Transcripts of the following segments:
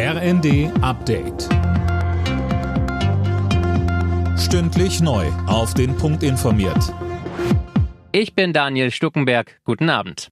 RND Update. Stündlich neu. Auf den Punkt informiert. Ich bin Daniel Stuckenberg. Guten Abend.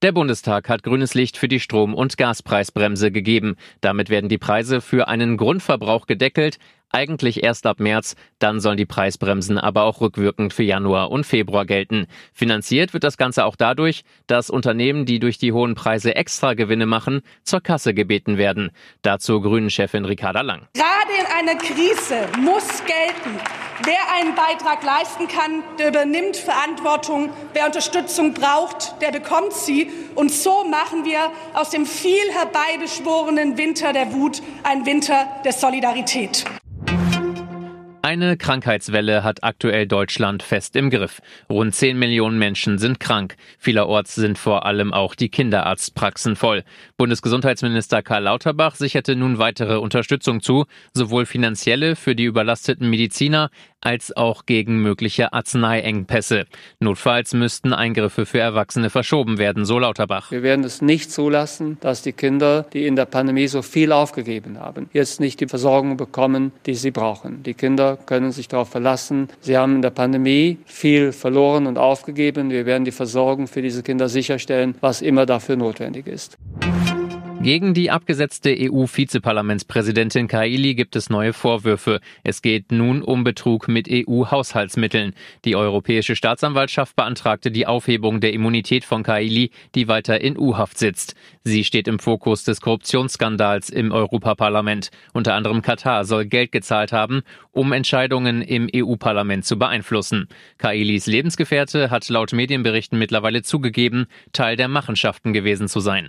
Der Bundestag hat grünes Licht für die Strom- und Gaspreisbremse gegeben. Damit werden die Preise für einen Grundverbrauch gedeckelt, eigentlich erst ab März, dann sollen die Preisbremsen aber auch rückwirkend für Januar und Februar gelten. Finanziert wird das Ganze auch dadurch, dass Unternehmen, die durch die hohen Preise extra Gewinne machen, zur Kasse gebeten werden. Dazu Grünen-Chefin Ricarda Lang. Gerade in einer Krise muss gelten, wer einen Beitrag leisten kann, der übernimmt Verantwortung. Wer Unterstützung braucht, der bekommt sie. Und so machen wir aus dem viel herbeibeschworenen Winter der Wut einen Winter der Solidarität. Eine Krankheitswelle hat aktuell Deutschland fest im Griff. Rund 10 Millionen Menschen sind krank. Vielerorts sind vor allem auch die Kinderarztpraxen voll. Bundesgesundheitsminister Karl Lauterbach sicherte nun weitere Unterstützung zu, sowohl finanzielle für die überlasteten Mediziner als auch gegen mögliche Arzneiengpässe. Notfalls müssten Eingriffe für Erwachsene verschoben werden, so Lauterbach. Wir werden es nicht zulassen, dass die Kinder, die in der Pandemie so viel aufgegeben haben, jetzt nicht die Versorgung bekommen, die sie brauchen. Die Kinder können sich darauf verlassen. Sie haben in der Pandemie viel verloren und aufgegeben. Wir werden die Versorgung für diese Kinder sicherstellen, was immer dafür notwendig ist. Gegen die abgesetzte EU-Vizeparlamentspräsidentin Kaili gibt es neue Vorwürfe. Es geht nun um Betrug mit EU-Haushaltsmitteln. Die Europäische Staatsanwaltschaft beantragte die Aufhebung der Immunität von Kaili, die weiter in U-Haft sitzt. Sie steht im Fokus des Korruptionsskandals im Europaparlament. Unter anderem Katar soll Geld gezahlt haben, um Entscheidungen im EU-Parlament zu beeinflussen. Kailis Lebensgefährte hat laut Medienberichten mittlerweile zugegeben, Teil der Machenschaften gewesen zu sein.